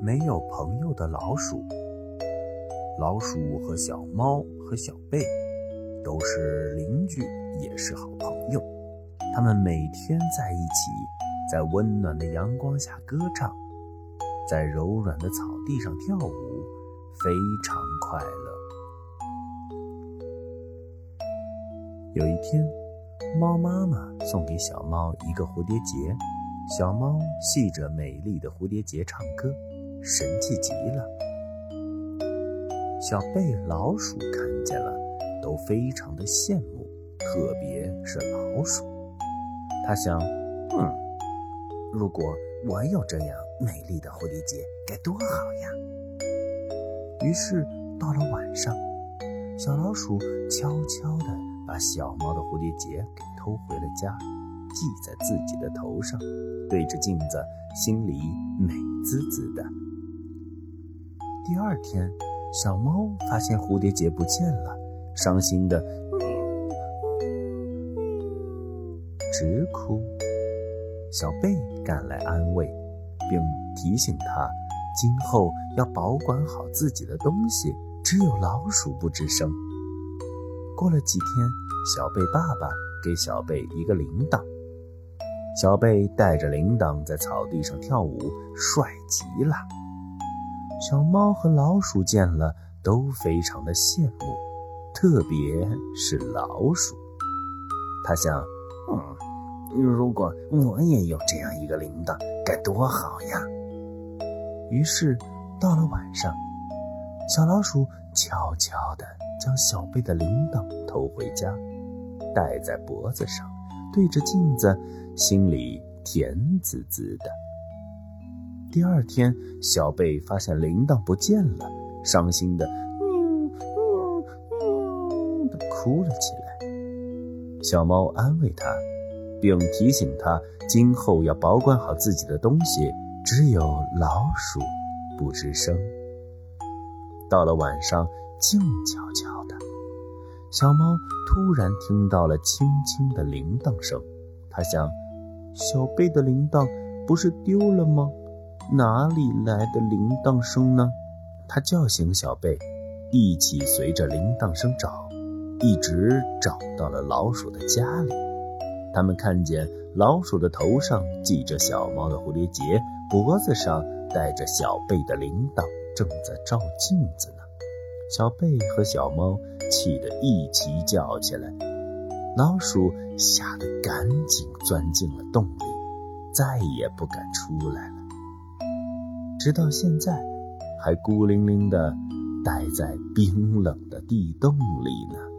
没有朋友的老鼠。老鼠和小猫和小贝都是邻居，也是好朋友。他们每天在一起，在温暖的阳光下歌唱，在柔软的草地上跳舞，非常快乐。有一天，猫妈妈送给小猫一个蝴蝶结，小猫系着美丽的蝴蝶结唱歌，神气极了。小贝老鼠看见了，都非常的羡慕，特别是老鼠。他想，嗯，如果我有这样美丽的蝴蝶结，该多好呀！于是到了晚上，小老鼠悄悄地把小猫的蝴蝶结给偷回了家，系在自己的头上，对着镜子，心里美滋滋的。第二天，小猫发现蝴蝶结不见了，伤心的直哭。小贝赶来安慰，并提醒他，今后要保管好自己的东西，只有老鼠不吱声。过了几天，小贝爸爸给小贝一个铃铛，小贝带着铃铛在草地上跳舞，帅极了。小猫和老鼠见了都非常的羡慕，特别是老鼠。他想，嗯，如果我也有这样一个铃铛，该多好呀！于是到了晚上，小老鼠悄悄地将小贝的铃铛偷回家，戴在脖子上，对着镜子，心里甜滋滋的。第二天，小贝发现铃铛不见了，伤心的嗯嗯嗯的哭了起来。小猫安慰他，并提醒他今后要保管好自己的东西，只有老鼠不吱声。到了晚上，静悄悄的，小猫突然听到了轻轻的铃铛声。他想，小贝的铃铛不是丢了吗？哪里来的铃铛声呢？他叫醒小贝，一起随着铃铛声找，一直找到了老鼠的家里。他们看见老鼠的头上系着小猫的蝴蝶结，脖子上戴着小贝的铃铛，正在照镜子呢。小贝和小猫气得一起叫起来，老鼠吓得赶紧钻进了洞里，再也不敢出来了。直到现在，还孤零零地待在冰冷的地洞里呢。